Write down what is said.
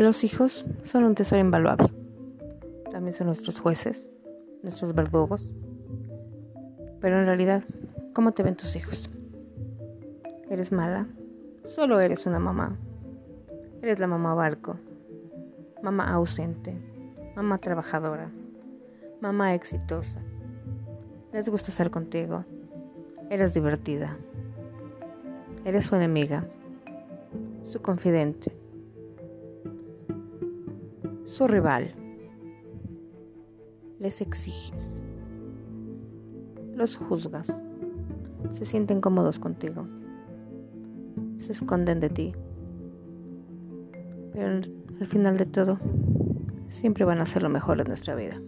Los hijos son un tesoro invaluable. También son nuestros jueces, nuestros verdugos. Pero en realidad, ¿cómo te ven tus hijos? ¿Eres mala? Solo eres una mamá. Eres la mamá barco, mamá ausente, mamá trabajadora, mamá exitosa. Les gusta estar contigo. Eres divertida. Eres su enemiga, su confidente su rival. Les exiges. Los juzgas. Se sienten cómodos contigo. Se esconden de ti. Pero al final de todo, siempre van a ser lo mejor de nuestra vida.